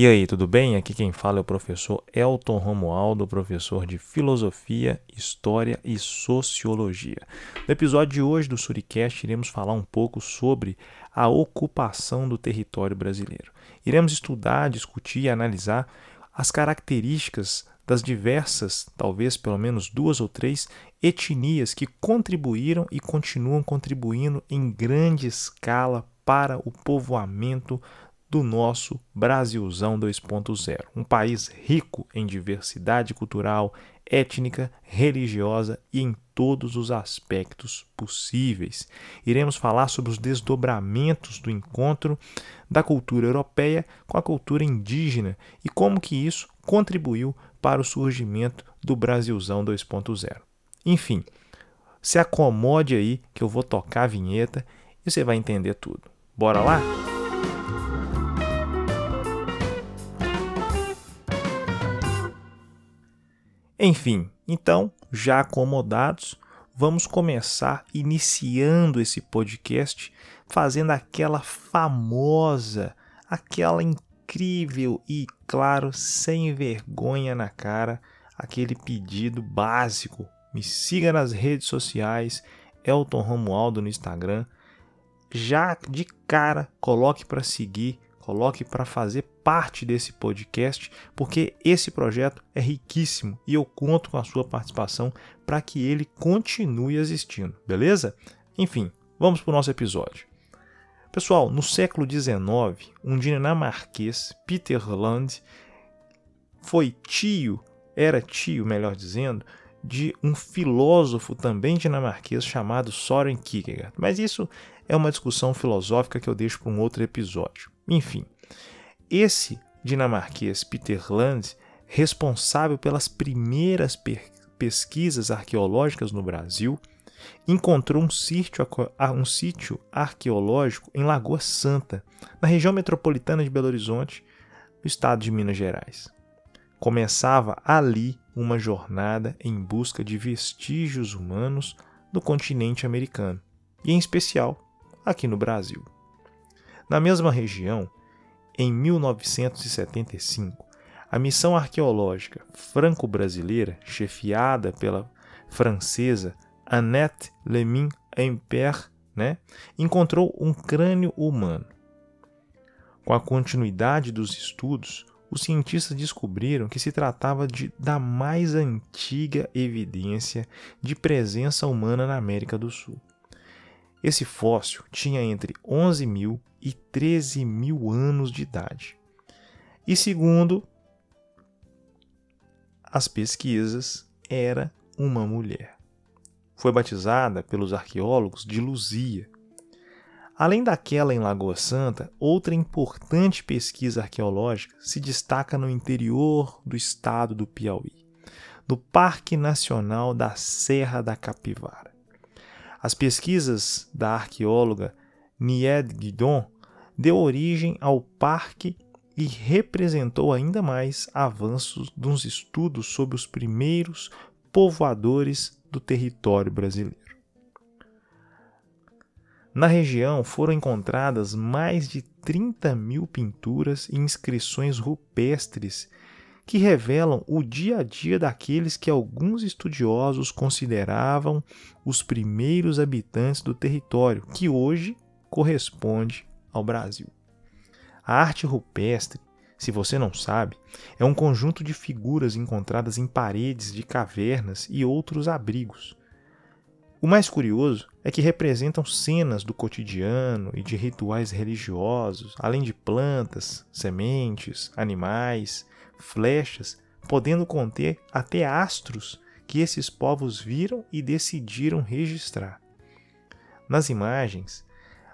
E aí, tudo bem? Aqui quem fala é o professor Elton Romualdo, professor de Filosofia, História e Sociologia. No episódio de hoje do Suricast, iremos falar um pouco sobre a ocupação do território brasileiro. Iremos estudar, discutir e analisar as características das diversas, talvez pelo menos duas ou três, etnias que contribuíram e continuam contribuindo em grande escala para o povoamento do nosso Brasilzão 2.0, um país rico em diversidade cultural, étnica, religiosa e em todos os aspectos possíveis. Iremos falar sobre os desdobramentos do encontro da cultura europeia com a cultura indígena e como que isso contribuiu para o surgimento do Brasilzão 2.0. Enfim, se acomode aí que eu vou tocar a vinheta e você vai entender tudo. Bora lá? Enfim, então, já acomodados, vamos começar iniciando esse podcast fazendo aquela famosa, aquela incrível e, claro, sem vergonha na cara, aquele pedido básico. Me siga nas redes sociais, Elton Romualdo no Instagram. Já de cara, coloque para seguir coloque para fazer parte desse podcast, porque esse projeto é riquíssimo e eu conto com a sua participação para que ele continue existindo, beleza? Enfim, vamos para o nosso episódio. Pessoal, no século XIX, um dinamarquês, Peter Land, foi tio, era tio, melhor dizendo, de um filósofo também dinamarquês chamado Soren Kierkegaard. Mas isso é uma discussão filosófica que eu deixo para um outro episódio. Enfim, esse dinamarquês Peter Land, responsável pelas primeiras pesquisas arqueológicas no Brasil, encontrou um sítio, um sítio arqueológico em Lagoa Santa, na região metropolitana de Belo Horizonte, no estado de Minas Gerais. Começava ali uma jornada em busca de vestígios humanos do continente americano, e em especial aqui no Brasil. Na mesma região, em 1975, a missão arqueológica franco-brasileira, chefiada pela francesa Annette Lemin Impert, né, encontrou um crânio humano. Com a continuidade dos estudos, os cientistas descobriram que se tratava de, da mais antiga evidência de presença humana na América do Sul. Esse fóssil tinha entre 11 mil e 13 mil anos de idade. E segundo as pesquisas, era uma mulher. Foi batizada pelos arqueólogos de Luzia. Além daquela em Lagoa Santa, outra importante pesquisa arqueológica se destaca no interior do estado do Piauí, no Parque Nacional da Serra da Capivara. As pesquisas da arqueóloga Nied Guidon deu origem ao parque e representou ainda mais avanços dos estudos sobre os primeiros povoadores do território brasileiro. Na região foram encontradas mais de 30 mil pinturas e inscrições rupestres que revelam o dia a dia daqueles que alguns estudiosos consideravam os primeiros habitantes do território, que hoje corresponde ao Brasil. A arte rupestre, se você não sabe, é um conjunto de figuras encontradas em paredes de cavernas e outros abrigos. O mais curioso é que representam cenas do cotidiano e de rituais religiosos, além de plantas, sementes, animais, flechas, podendo conter até astros que esses povos viram e decidiram registrar. Nas imagens,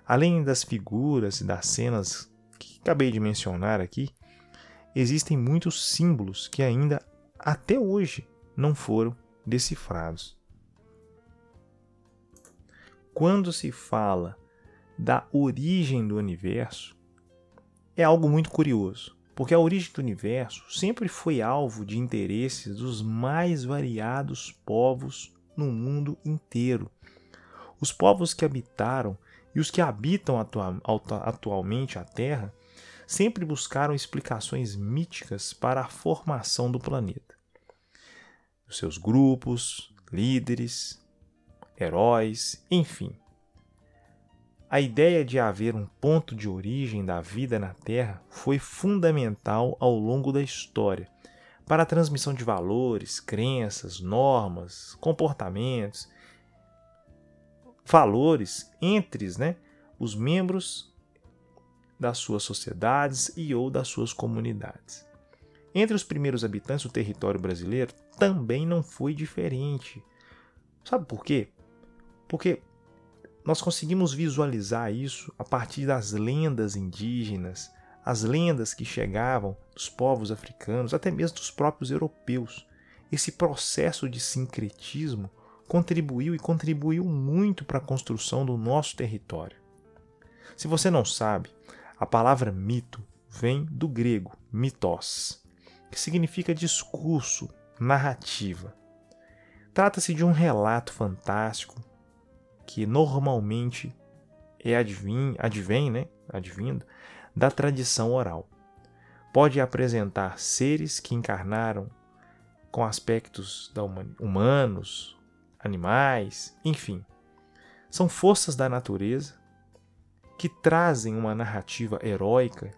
além das figuras e das cenas que acabei de mencionar aqui, existem muitos símbolos que ainda até hoje não foram decifrados. Quando se fala da origem do universo, é algo muito curioso porque a origem do universo sempre foi alvo de interesses dos mais variados povos no mundo inteiro. Os povos que habitaram e os que habitam atua atualmente a Terra sempre buscaram explicações míticas para a formação do planeta. Os seus grupos, líderes, heróis, enfim. A ideia de haver um ponto de origem da vida na Terra foi fundamental ao longo da história para a transmissão de valores, crenças, normas, comportamentos, valores entre né, os membros das suas sociedades e ou das suas comunidades. Entre os primeiros habitantes do território brasileiro também não foi diferente. Sabe por quê? Porque nós conseguimos visualizar isso a partir das lendas indígenas, as lendas que chegavam dos povos africanos, até mesmo dos próprios europeus. Esse processo de sincretismo contribuiu e contribuiu muito para a construção do nosso território. Se você não sabe, a palavra mito vem do grego mitos, que significa discurso, narrativa. Trata-se de um relato fantástico que normalmente é advém, advém, né, advindo da tradição oral. Pode apresentar seres que encarnaram com aspectos humanos, animais, enfim. São forças da natureza que trazem uma narrativa heróica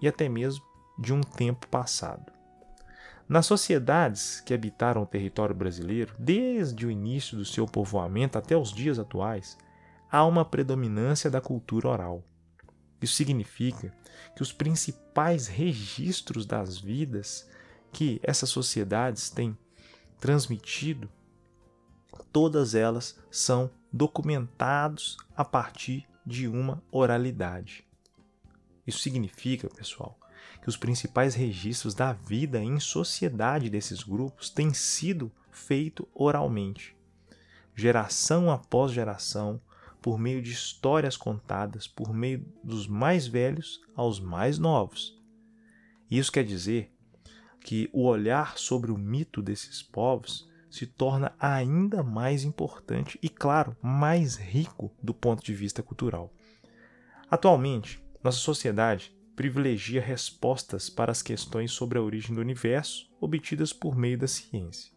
e até mesmo de um tempo passado. Nas sociedades que habitaram o território brasileiro, desde o início do seu povoamento até os dias atuais, há uma predominância da cultura oral. Isso significa que os principais registros das vidas que essas sociedades têm transmitido, todas elas são documentados a partir de uma oralidade. Isso significa, pessoal, que os principais registros da vida em sociedade desses grupos têm sido feito oralmente, geração após geração, por meio de histórias contadas por meio dos mais velhos aos mais novos. Isso quer dizer que o olhar sobre o mito desses povos se torna ainda mais importante e, claro, mais rico do ponto de vista cultural. Atualmente, nossa sociedade privilegia respostas para as questões sobre a origem do universo obtidas por meio da ciência.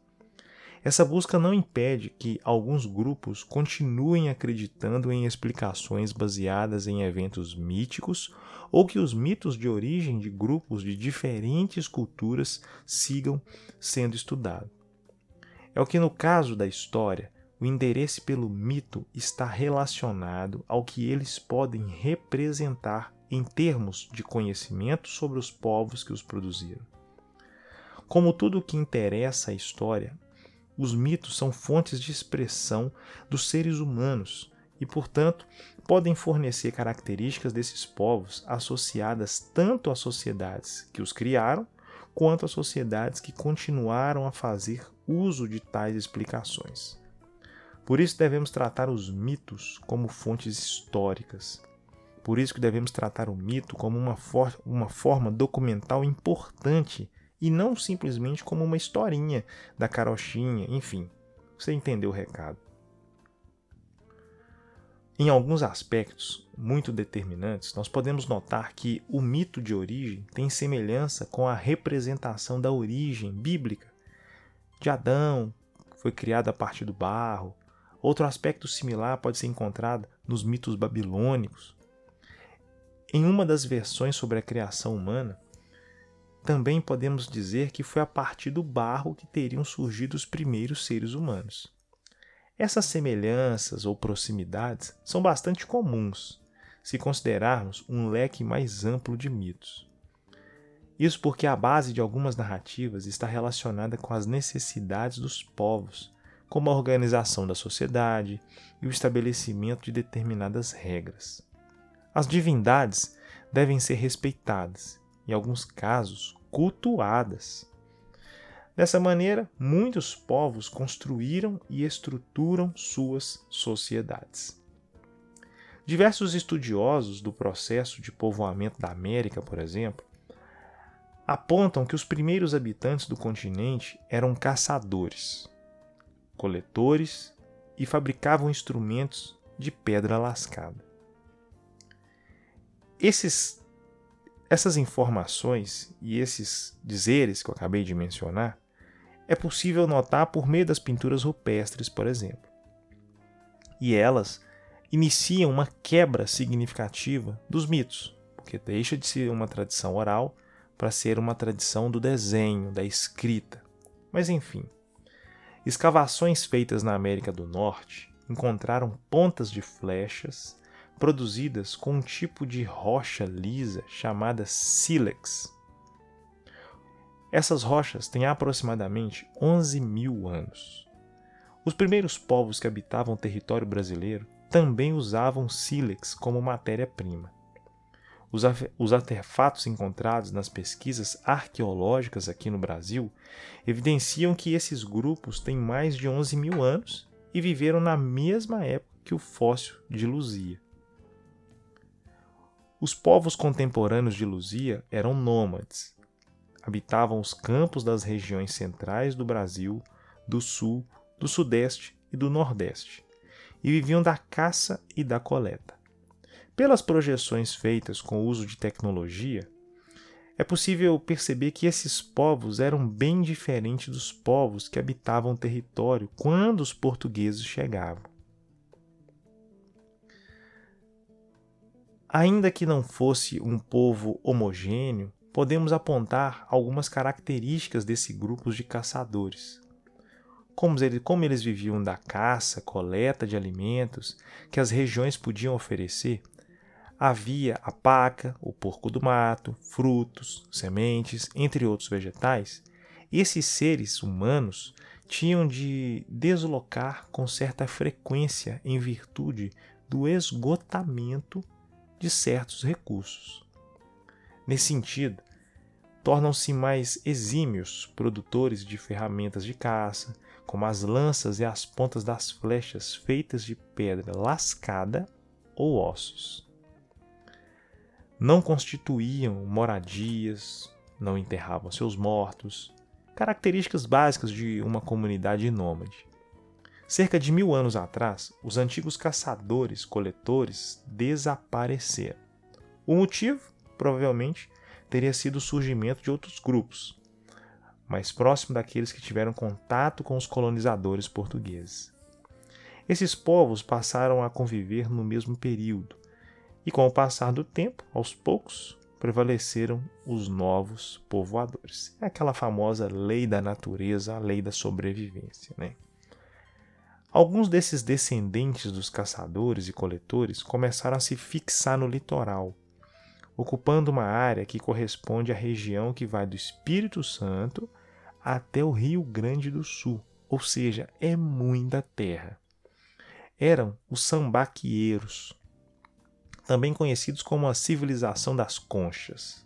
Essa busca não impede que alguns grupos continuem acreditando em explicações baseadas em eventos míticos ou que os mitos de origem de grupos de diferentes culturas sigam sendo estudados. É o que, no caso da história, o interesse pelo mito está relacionado ao que eles podem representar em termos de conhecimento sobre os povos que os produziram. Como tudo o que interessa à história, os mitos são fontes de expressão dos seres humanos e, portanto, podem fornecer características desses povos associadas tanto às sociedades que os criaram, quanto às sociedades que continuaram a fazer uso de tais explicações. Por isso devemos tratar os mitos como fontes históricas. Por isso que devemos tratar o mito como uma, for uma forma documental importante e não simplesmente como uma historinha da carochinha, enfim. Você entendeu o recado. Em alguns aspectos muito determinantes, nós podemos notar que o mito de origem tem semelhança com a representação da origem bíblica de Adão, que foi criado a partir do barro. Outro aspecto similar pode ser encontrado nos mitos babilônicos. Em uma das versões sobre a criação humana, também podemos dizer que foi a partir do barro que teriam surgido os primeiros seres humanos. Essas semelhanças ou proximidades são bastante comuns se considerarmos um leque mais amplo de mitos. Isso porque a base de algumas narrativas está relacionada com as necessidades dos povos, como a organização da sociedade e o estabelecimento de determinadas regras. As divindades devem ser respeitadas, em alguns casos, cultuadas. Dessa maneira, muitos povos construíram e estruturam suas sociedades. Diversos estudiosos do processo de povoamento da América, por exemplo, apontam que os primeiros habitantes do continente eram caçadores, coletores e fabricavam instrumentos de pedra lascada. Esses essas informações e esses dizeres que eu acabei de mencionar é possível notar por meio das pinturas rupestres, por exemplo. E elas iniciam uma quebra significativa dos mitos, porque deixa de ser uma tradição oral para ser uma tradição do desenho, da escrita. Mas enfim, escavações feitas na América do Norte encontraram pontas de flechas produzidas com um tipo de rocha lisa chamada sílex. Essas rochas têm aproximadamente 11 mil anos. Os primeiros povos que habitavam o território brasileiro também usavam sílex como matéria-prima. Os, os artefatos encontrados nas pesquisas arqueológicas aqui no Brasil evidenciam que esses grupos têm mais de 11 mil anos e viveram na mesma época que o fóssil de Luzia. Os povos contemporâneos de Luzia eram nômades. Habitavam os campos das regiões centrais do Brasil, do sul, do sudeste e do nordeste, e viviam da caça e da coleta. Pelas projeções feitas com o uso de tecnologia, é possível perceber que esses povos eram bem diferentes dos povos que habitavam o território quando os portugueses chegavam. Ainda que não fosse um povo homogêneo, podemos apontar algumas características desse grupo de caçadores. Como eles, como eles viviam da caça, coleta de alimentos que as regiões podiam oferecer, havia a paca, o porco do mato, frutos, sementes, entre outros vegetais. Esses seres humanos tinham de deslocar com certa frequência em virtude do esgotamento de certos recursos. Nesse sentido, tornam-se mais exímios produtores de ferramentas de caça, como as lanças e as pontas das flechas feitas de pedra lascada ou ossos. Não constituíam moradias, não enterravam seus mortos, características básicas de uma comunidade nômade. Cerca de mil anos atrás, os antigos caçadores-coletores desapareceram. O motivo, provavelmente, teria sido o surgimento de outros grupos, mais próximo daqueles que tiveram contato com os colonizadores portugueses. Esses povos passaram a conviver no mesmo período, e com o passar do tempo, aos poucos, prevaleceram os novos povoadores. É aquela famosa lei da natureza, a lei da sobrevivência, né? Alguns desses descendentes dos caçadores e coletores começaram a se fixar no litoral, ocupando uma área que corresponde à região que vai do Espírito Santo até o Rio Grande do Sul, ou seja, é muita terra. Eram os sambaquieiros, também conhecidos como a civilização das conchas.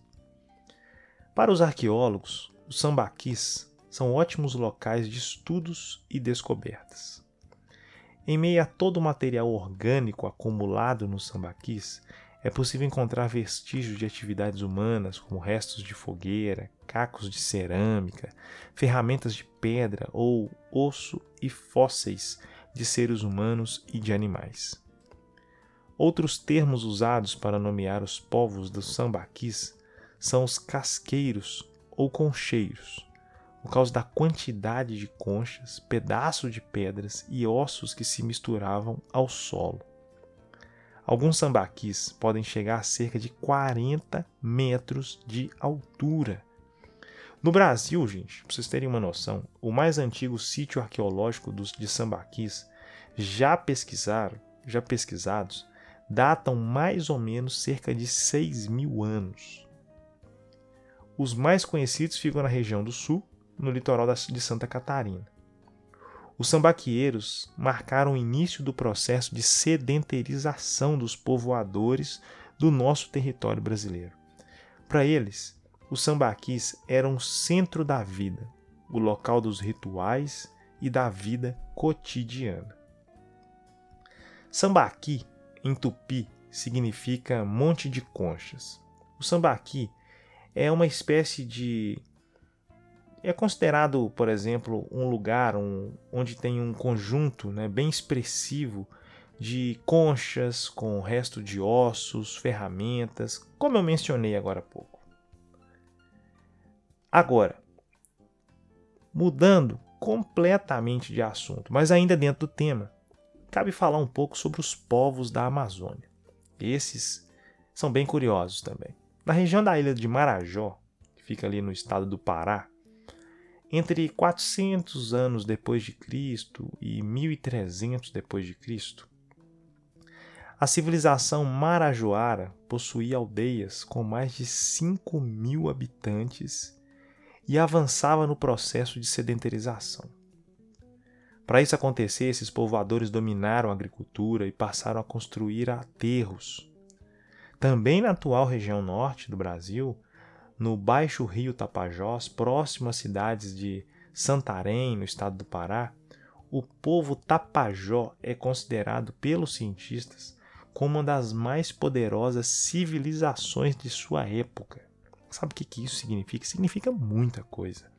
Para os arqueólogos, os sambaquis são ótimos locais de estudos e descobertas. Em meio a todo o material orgânico acumulado nos sambaquis, é possível encontrar vestígios de atividades humanas, como restos de fogueira, cacos de cerâmica, ferramentas de pedra ou osso e fósseis de seres humanos e de animais. Outros termos usados para nomear os povos dos sambaquis são os casqueiros ou concheiros, por causa da quantidade de conchas, pedaços de pedras e ossos que se misturavam ao solo. Alguns sambaquis podem chegar a cerca de 40 metros de altura. No Brasil, gente, para vocês terem uma noção, o mais antigo sítio arqueológico dos, de sambaquis já pesquisaram, já pesquisados, datam mais ou menos cerca de 6 mil anos. Os mais conhecidos ficam na região do sul, no litoral de Santa Catarina. Os sambaqueiros marcaram o início do processo de sedentarização dos povoadores do nosso território brasileiro. Para eles, os sambaquis eram o centro da vida, o local dos rituais e da vida cotidiana. Sambaqui, em tupi, significa monte de conchas. O sambaqui é uma espécie de é considerado, por exemplo, um lugar um, onde tem um conjunto né, bem expressivo de conchas com resto de ossos, ferramentas, como eu mencionei agora há pouco. Agora, mudando completamente de assunto, mas ainda dentro do tema, cabe falar um pouco sobre os povos da Amazônia. Esses são bem curiosos também. Na região da ilha de Marajó, que fica ali no estado do Pará, entre 400 anos depois de Cristo e 1300 depois de Cristo, a civilização marajoara possuía aldeias com mais de 5 mil habitantes e avançava no processo de sedentarização. Para isso acontecer, esses povoadores dominaram a agricultura e passaram a construir aterros. Também na atual região norte do Brasil, no baixo rio Tapajós, próximo às cidades de Santarém, no estado do Pará, o povo Tapajó é considerado pelos cientistas como uma das mais poderosas civilizações de sua época. Sabe o que isso significa? Significa muita coisa.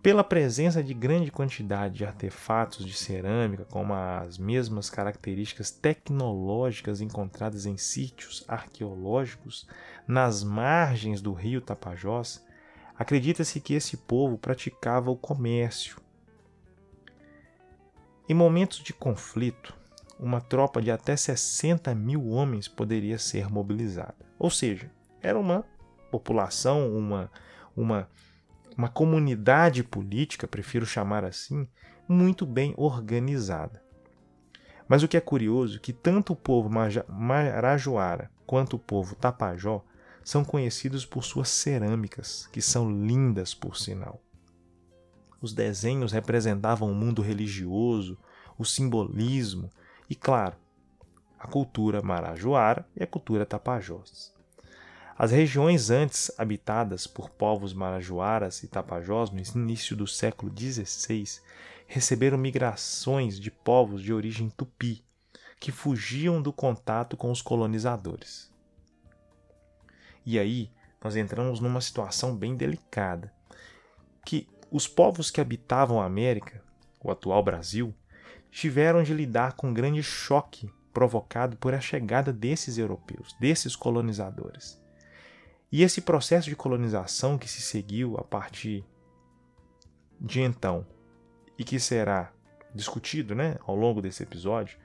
Pela presença de grande quantidade de artefatos de cerâmica, como as mesmas características tecnológicas encontradas em sítios arqueológicos nas margens do rio Tapajós, acredita-se que esse povo praticava o comércio. Em momentos de conflito, uma tropa de até 60 mil homens poderia ser mobilizada. Ou seja, era uma população, uma, uma, uma comunidade política, prefiro chamar assim, muito bem organizada. Mas o que é curioso é que tanto o povo Marajoara quanto o povo Tapajó são conhecidos por suas cerâmicas, que são lindas por sinal. Os desenhos representavam o mundo religioso, o simbolismo e, claro, a cultura marajoara e a cultura tapajós. As regiões antes habitadas por povos marajoaras e tapajós no início do século XVI receberam migrações de povos de origem tupi, que fugiam do contato com os colonizadores. E aí nós entramos numa situação bem delicada, que os povos que habitavam a América, o atual Brasil, tiveram de lidar com um grande choque provocado por a chegada desses europeus, desses colonizadores. E esse processo de colonização que se seguiu a partir de então e que será discutido né, ao longo desse episódio,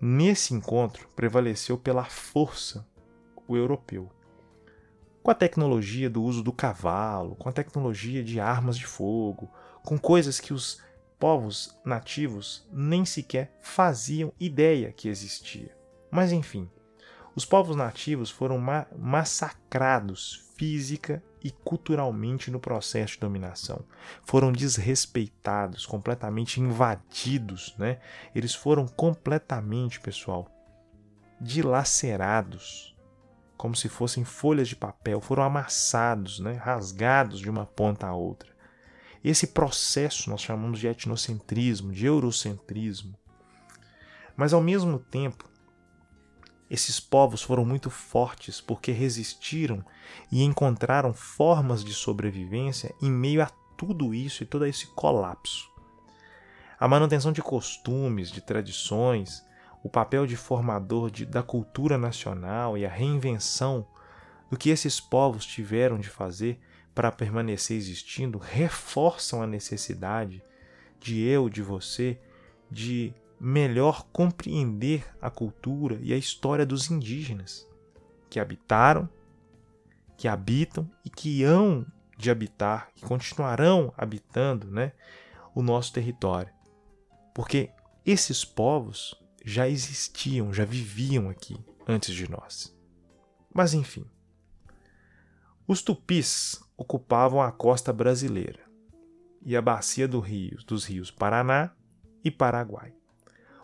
nesse encontro prevaleceu pela força o europeu. Com a tecnologia do uso do cavalo, com a tecnologia de armas de fogo, com coisas que os povos nativos nem sequer faziam ideia que existia. Mas enfim, os povos nativos foram ma massacrados física e culturalmente no processo de dominação. Foram desrespeitados, completamente invadidos, né? Eles foram completamente, pessoal, dilacerados, como se fossem folhas de papel, foram amassados, né? rasgados de uma ponta a outra. Esse processo nós chamamos de etnocentrismo, de eurocentrismo. Mas ao mesmo tempo, esses povos foram muito fortes porque resistiram e encontraram formas de sobrevivência em meio a tudo isso e todo esse colapso. A manutenção de costumes, de tradições, o papel de formador de, da cultura nacional e a reinvenção do que esses povos tiveram de fazer para permanecer existindo reforçam a necessidade de eu, de você, de melhor compreender a cultura e a história dos indígenas que habitaram, que habitam e que hão de habitar, que continuarão habitando né, o nosso território. Porque esses povos já existiam, já viviam aqui antes de nós. Mas enfim, os tupis ocupavam a costa brasileira e a bacia do rio, dos rios Paraná e Paraguai.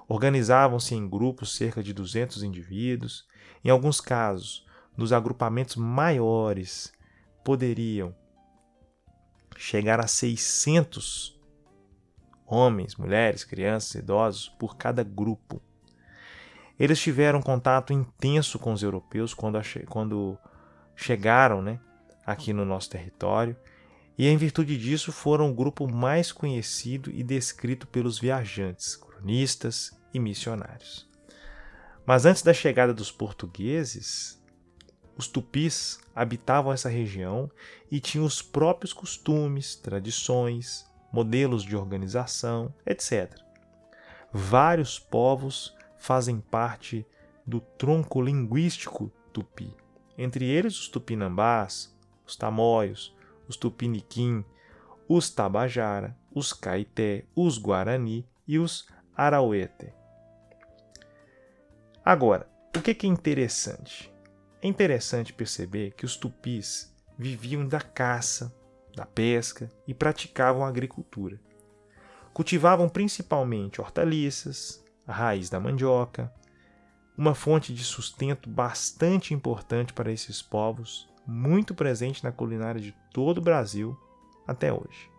Organizavam-se em grupos cerca de 200 indivíduos, em alguns casos, nos agrupamentos maiores, poderiam chegar a 600 homens, mulheres, crianças, idosos por cada grupo. Eles tiveram contato intenso com os europeus quando, quando chegaram né, aqui no nosso território, e em virtude disso foram o grupo mais conhecido e descrito pelos viajantes, cronistas e missionários. Mas antes da chegada dos portugueses, Os tupis habitavam essa região e tinham os próprios costumes, tradições, modelos de organização, etc. Vários povos fazem parte do tronco linguístico tupi, entre eles os tupinambás, os tamoios, os tupiniquim, os tabajara, os caeté, os guarani e os arauete. Agora, o que é interessante? É interessante perceber que os tupis viviam da caça, da pesca e praticavam agricultura. Cultivavam principalmente hortaliças, a raiz da mandioca, uma fonte de sustento bastante importante para esses povos, muito presente na culinária de todo o Brasil até hoje.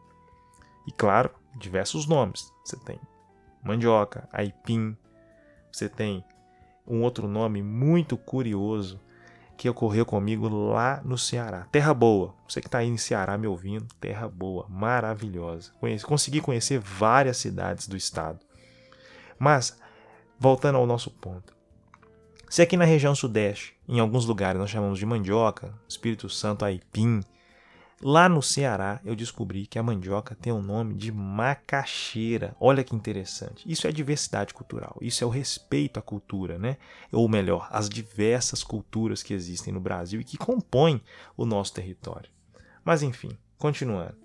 E claro, diversos nomes. Você tem mandioca, aipim, você tem um outro nome muito curioso que ocorreu comigo lá no Ceará. Terra Boa. Você que está aí em Ceará me ouvindo, Terra Boa, maravilhosa. Conheci, consegui conhecer várias cidades do estado. Mas, voltando ao nosso ponto. Se aqui na região sudeste, em alguns lugares nós chamamos de mandioca, Espírito Santo aipim, Lá no Ceará, eu descobri que a mandioca tem o nome de macaxeira. Olha que interessante. Isso é diversidade cultural. Isso é o respeito à cultura, né? Ou melhor, as diversas culturas que existem no Brasil e que compõem o nosso território. Mas enfim, continuando.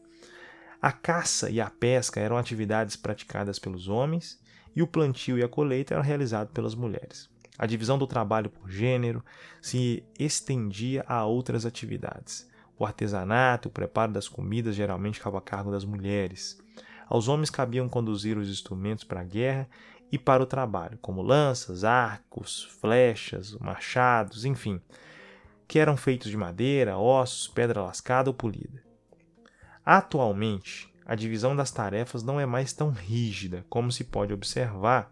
A caça e a pesca eram atividades praticadas pelos homens e o plantio e a colheita eram realizados pelas mulheres. A divisão do trabalho por gênero se estendia a outras atividades. O artesanato, o preparo das comidas geralmente ficava a cargo das mulheres. Aos homens cabiam conduzir os instrumentos para a guerra e para o trabalho, como lanças, arcos, flechas, machados, enfim, que eram feitos de madeira, ossos, pedra lascada ou polida. Atualmente, a divisão das tarefas não é mais tão rígida como se pode observar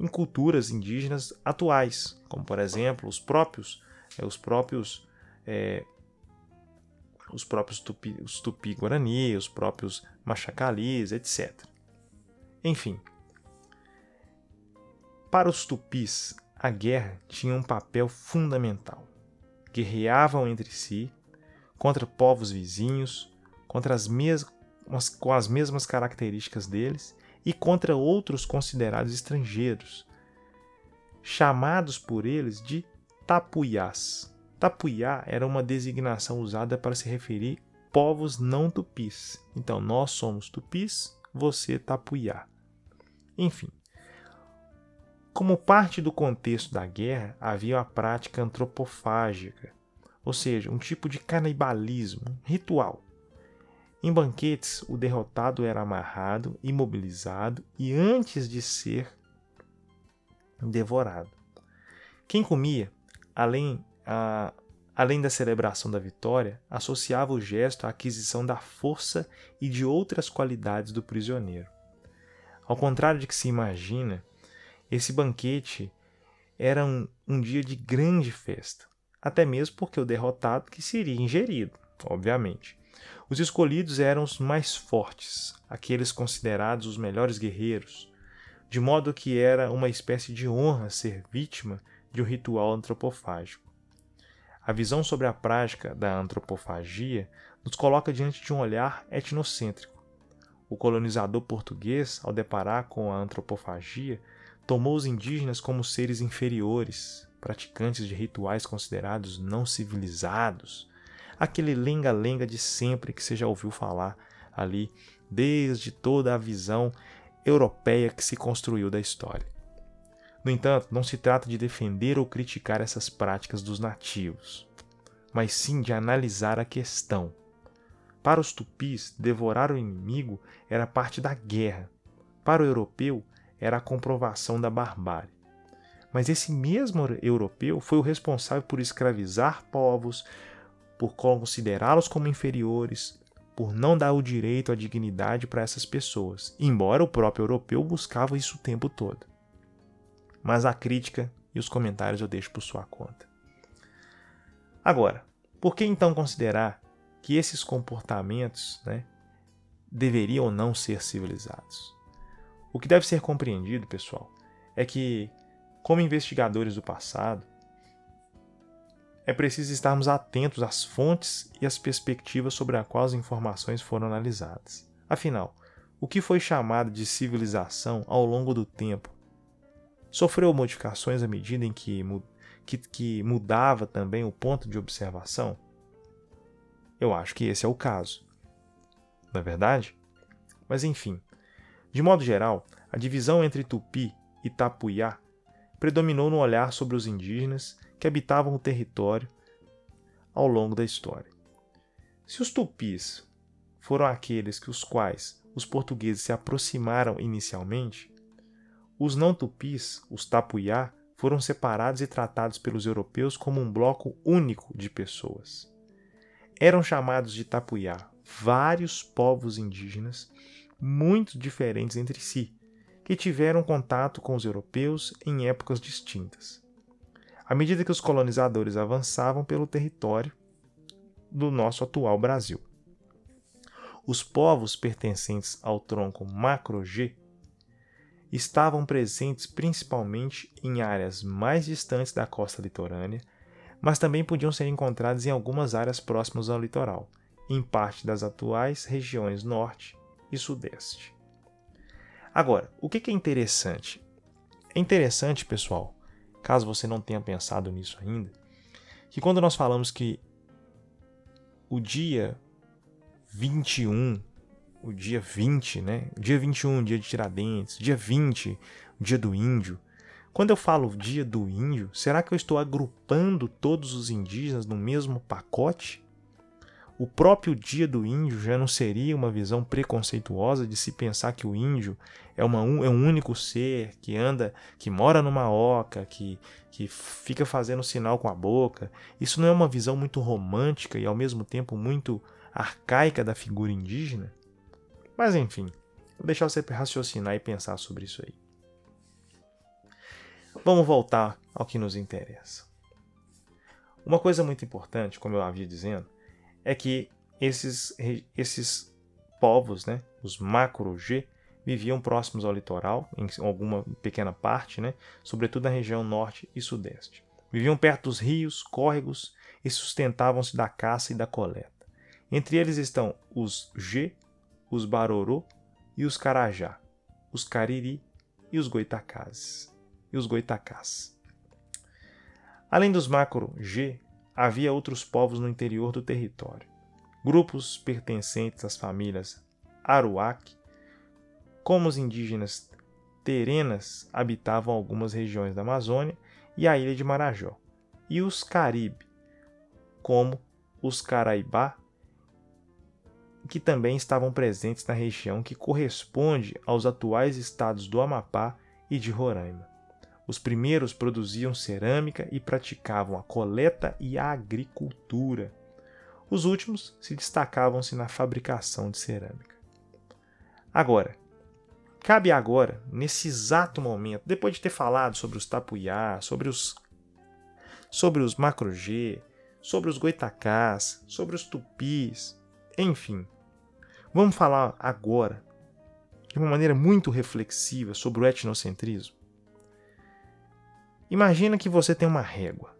em culturas indígenas atuais, como por exemplo os próprios, é, os próprios é, os próprios tupi, os tupi-guarani, os próprios machacalis, etc. Enfim, para os tupis, a guerra tinha um papel fundamental. Guerreavam entre si, contra povos vizinhos, contra as mesmas, com as mesmas características deles e contra outros considerados estrangeiros, chamados por eles de tapuiás. Tapuiá era uma designação usada para se referir povos não tupis. Então, nós somos tupis, você tapuiá. Enfim, como parte do contexto da guerra, havia a prática antropofágica, ou seja, um tipo de canibalismo, ritual. Em banquetes, o derrotado era amarrado, imobilizado e antes de ser devorado. Quem comia, além a, além da celebração da vitória, associava o gesto à aquisição da força e de outras qualidades do prisioneiro. Ao contrário de que se imagina, esse banquete era um, um dia de grande festa, até mesmo porque o derrotado que seria ingerido, obviamente. Os escolhidos eram os mais fortes, aqueles considerados os melhores guerreiros, de modo que era uma espécie de honra ser vítima de um ritual antropofágico. A visão sobre a prática da antropofagia nos coloca diante de um olhar etnocêntrico. O colonizador português, ao deparar com a antropofagia, tomou os indígenas como seres inferiores, praticantes de rituais considerados não civilizados, aquele lenga-lenga de sempre que você já ouviu falar ali, desde toda a visão europeia que se construiu da história. No entanto, não se trata de defender ou criticar essas práticas dos nativos, mas sim de analisar a questão. Para os tupis, devorar o inimigo era parte da guerra. Para o europeu, era a comprovação da barbárie. Mas esse mesmo europeu foi o responsável por escravizar povos, por considerá-los como inferiores, por não dar o direito à dignidade para essas pessoas, embora o próprio europeu buscava isso o tempo todo mas a crítica e os comentários eu deixo por sua conta. Agora, por que então considerar que esses comportamentos né, deveriam ou não ser civilizados? O que deve ser compreendido, pessoal, é que, como investigadores do passado, é preciso estarmos atentos às fontes e às perspectivas sobre as quais as informações foram analisadas. Afinal, o que foi chamado de civilização ao longo do tempo sofreu modificações à medida em que, que, que mudava também o ponto de observação? Eu acho que esse é o caso. Não é verdade? Mas enfim, de modo geral, a divisão entre Tupi e Tapuiá predominou no olhar sobre os indígenas que habitavam o território ao longo da história. Se os tupis foram aqueles que os quais os portugueses se aproximaram inicialmente, os não tupis, os tapuiá, foram separados e tratados pelos europeus como um bloco único de pessoas. Eram chamados de tapuiá vários povos indígenas muito diferentes entre si, que tiveram contato com os europeus em épocas distintas. À medida que os colonizadores avançavam pelo território do nosso atual Brasil. Os povos pertencentes ao tronco Macro-G estavam presentes principalmente em áreas mais distantes da costa litorânea, mas também podiam ser encontrados em algumas áreas próximas ao litoral, em parte das atuais regiões norte e sudeste. Agora, o que é interessante? É interessante, pessoal, caso você não tenha pensado nisso ainda, que quando nós falamos que o dia 21, o dia 20, né? Dia 21, dia de Tiradentes, dia 20, dia do índio. Quando eu falo dia do índio, será que eu estou agrupando todos os indígenas no mesmo pacote? o próprio dia do índio já não seria uma visão preconceituosa de se pensar que o índio é, uma, é um único ser que anda, que mora numa oca, que, que fica fazendo sinal com a boca. Isso não é uma visão muito romântica e ao mesmo tempo muito arcaica da figura indígena? Mas enfim, vou deixar você raciocinar e pensar sobre isso aí. Vamos voltar ao que nos interessa. Uma coisa muito importante, como eu havia dizendo, é que esses, esses povos, né, os macro-G, viviam próximos ao litoral, em alguma pequena parte, né, sobretudo na região norte e sudeste. Viviam perto dos rios, córregos e sustentavam-se da caça e da coleta. Entre eles estão os G, os Barorô e os Carajá, os Cariri e os Goitacazes. E os Goitacás. Além dos macro-G, havia outros povos no interior do território. Grupos pertencentes às famílias Aruac, como os indígenas Terenas habitavam algumas regiões da Amazônia e a ilha de Marajó, e os Caribe, como os Caraibá, que também estavam presentes na região que corresponde aos atuais estados do Amapá e de Roraima. Os primeiros produziam cerâmica e praticavam a coleta e a agricultura. Os últimos se destacavam-se na fabricação de cerâmica. Agora, cabe agora, nesse exato momento, depois de ter falado sobre os tapuiá, sobre os sobre os macro-G, sobre os goitacás, sobre os tupis, enfim. Vamos falar agora, de uma maneira muito reflexiva, sobre o etnocentrismo. Imagina que você tem uma régua.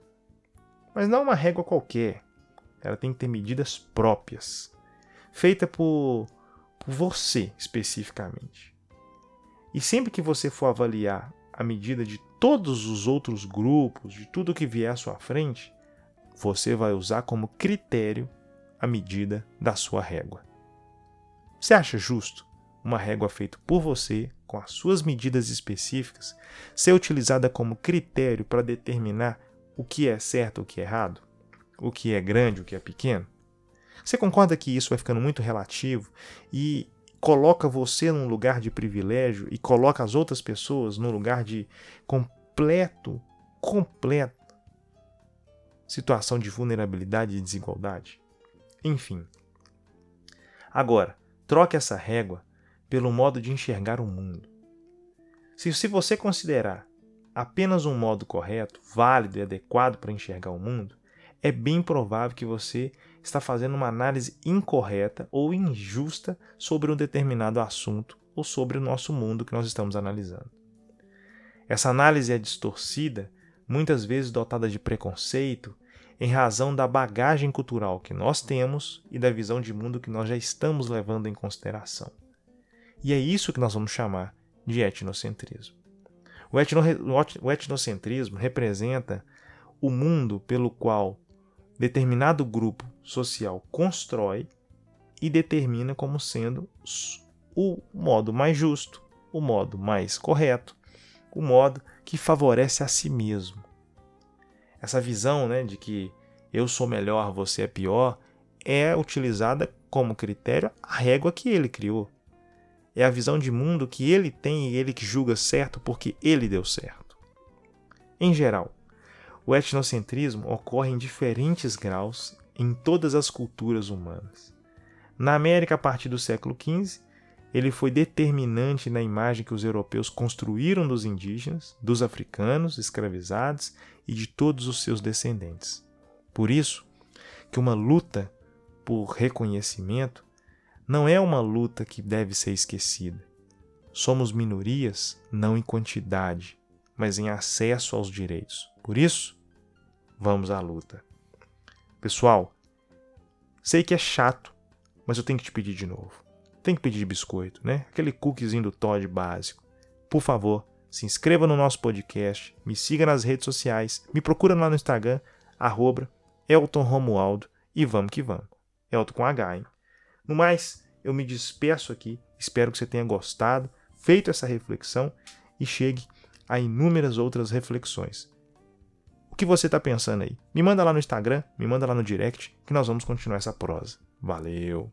Mas não uma régua qualquer. Ela tem que ter medidas próprias. Feita por, por você especificamente. E sempre que você for avaliar a medida de todos os outros grupos, de tudo que vier à sua frente, você vai usar como critério a medida da sua régua. Você acha justo uma régua feita por você, com as suas medidas específicas, ser utilizada como critério para determinar o que é certo, o que é errado, o que é grande, o que é pequeno? Você concorda que isso vai ficando muito relativo e coloca você num lugar de privilégio e coloca as outras pessoas num lugar de completo, completo situação de vulnerabilidade e desigualdade? Enfim. Agora, troque essa régua pelo modo de enxergar o mundo. Se, se você considerar apenas um modo correto, válido e adequado para enxergar o mundo, é bem provável que você está fazendo uma análise incorreta ou injusta sobre um determinado assunto ou sobre o nosso mundo que nós estamos analisando. Essa análise é distorcida, muitas vezes dotada de preconceito, em razão da bagagem cultural que nós temos e da visão de mundo que nós já estamos levando em consideração. E é isso que nós vamos chamar de etnocentrismo. O, etno, o etnocentrismo representa o mundo pelo qual determinado grupo social constrói e determina como sendo o modo mais justo, o modo mais correto, o modo que favorece a si mesmo. Essa visão né, de que eu sou melhor, você é pior, é utilizada como critério a régua que ele criou. É a visão de mundo que ele tem e ele que julga certo porque ele deu certo. Em geral, o etnocentrismo ocorre em diferentes graus em todas as culturas humanas. Na América, a partir do século XV, ele foi determinante na imagem que os europeus construíram dos indígenas, dos africanos escravizados e de todos os seus descendentes. Por isso, que uma luta por reconhecimento não é uma luta que deve ser esquecida. Somos minorias não em quantidade, mas em acesso aos direitos. Por isso, vamos à luta. Pessoal, sei que é chato, mas eu tenho que te pedir de novo. Tem que pedir biscoito, né? Aquele cookiezinho do Todd básico. Por favor, se inscreva no nosso podcast, me siga nas redes sociais, me procura lá no Instagram, arroba Elton Romualdo e vamos que vamos. Elton com H, hein? No mais, eu me despeço aqui, espero que você tenha gostado, feito essa reflexão e chegue a inúmeras outras reflexões. O que você está pensando aí? Me manda lá no Instagram, me manda lá no direct, que nós vamos continuar essa prosa. Valeu!